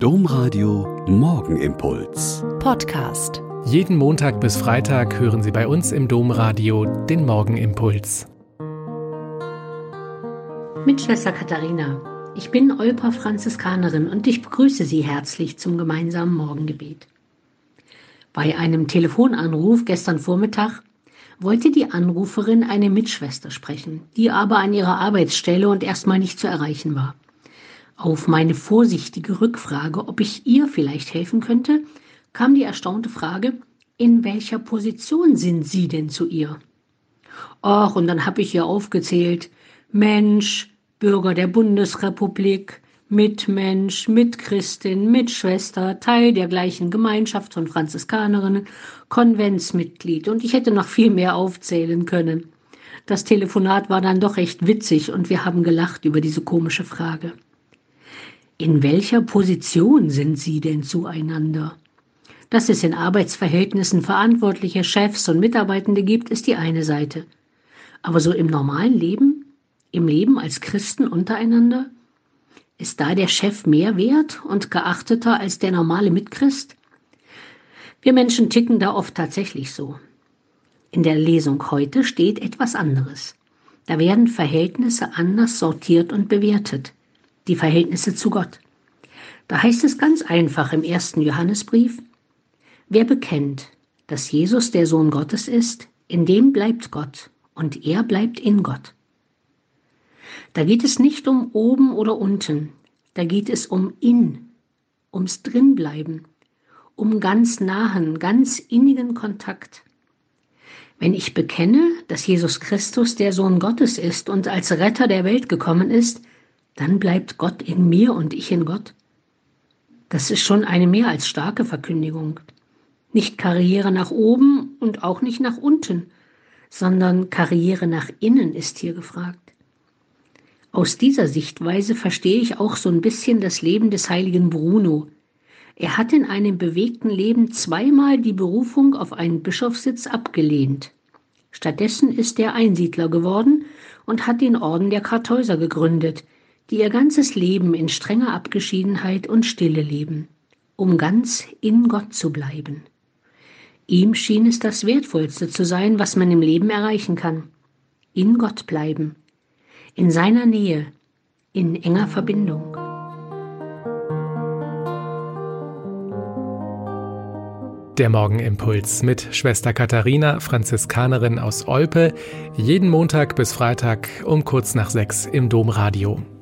Domradio Morgenimpuls. Podcast. Jeden Montag bis Freitag hören Sie bei uns im Domradio den Morgenimpuls. Mit Schwester Katharina. Ich bin Olpa Franziskanerin und ich begrüße Sie herzlich zum gemeinsamen Morgengebet. Bei einem Telefonanruf gestern Vormittag wollte die Anruferin eine Mitschwester sprechen, die aber an ihrer Arbeitsstelle und erstmal nicht zu erreichen war. Auf meine vorsichtige Rückfrage, ob ich ihr vielleicht helfen könnte, kam die erstaunte Frage, in welcher Position sind Sie denn zu ihr? Ach, und dann habe ich ihr aufgezählt, Mensch, Bürger der Bundesrepublik, Mitmensch, Mitchristin, Mitschwester, Teil der gleichen Gemeinschaft von Franziskanerinnen, Konventsmitglied und ich hätte noch viel mehr aufzählen können. Das Telefonat war dann doch recht witzig und wir haben gelacht über diese komische Frage. In welcher Position sind Sie denn zueinander? Dass es in Arbeitsverhältnissen verantwortliche Chefs und Mitarbeitende gibt, ist die eine Seite. Aber so im normalen Leben, im Leben als Christen untereinander, ist da der Chef mehr wert und geachteter als der normale Mitchrist? Wir Menschen ticken da oft tatsächlich so. In der Lesung heute steht etwas anderes. Da werden Verhältnisse anders sortiert und bewertet die Verhältnisse zu Gott. Da heißt es ganz einfach im ersten Johannesbrief, wer bekennt, dass Jesus der Sohn Gottes ist, in dem bleibt Gott und er bleibt in Gott. Da geht es nicht um oben oder unten, da geht es um in, ums Drinbleiben, um ganz nahen, ganz innigen Kontakt. Wenn ich bekenne, dass Jesus Christus der Sohn Gottes ist und als Retter der Welt gekommen ist, dann bleibt Gott in mir und ich in Gott. Das ist schon eine mehr als starke Verkündigung. Nicht Karriere nach oben und auch nicht nach unten, sondern Karriere nach innen ist hier gefragt. Aus dieser Sichtweise verstehe ich auch so ein bisschen das Leben des heiligen Bruno. Er hat in einem bewegten Leben zweimal die Berufung auf einen Bischofssitz abgelehnt. Stattdessen ist er Einsiedler geworden und hat den Orden der Kartäuser gegründet, die ihr ganzes Leben in strenger Abgeschiedenheit und Stille leben, um ganz in Gott zu bleiben. Ihm schien es das Wertvollste zu sein, was man im Leben erreichen kann. In Gott bleiben, in seiner Nähe, in enger Verbindung. Der Morgenimpuls mit Schwester Katharina, Franziskanerin aus Olpe, jeden Montag bis Freitag um kurz nach sechs im Domradio.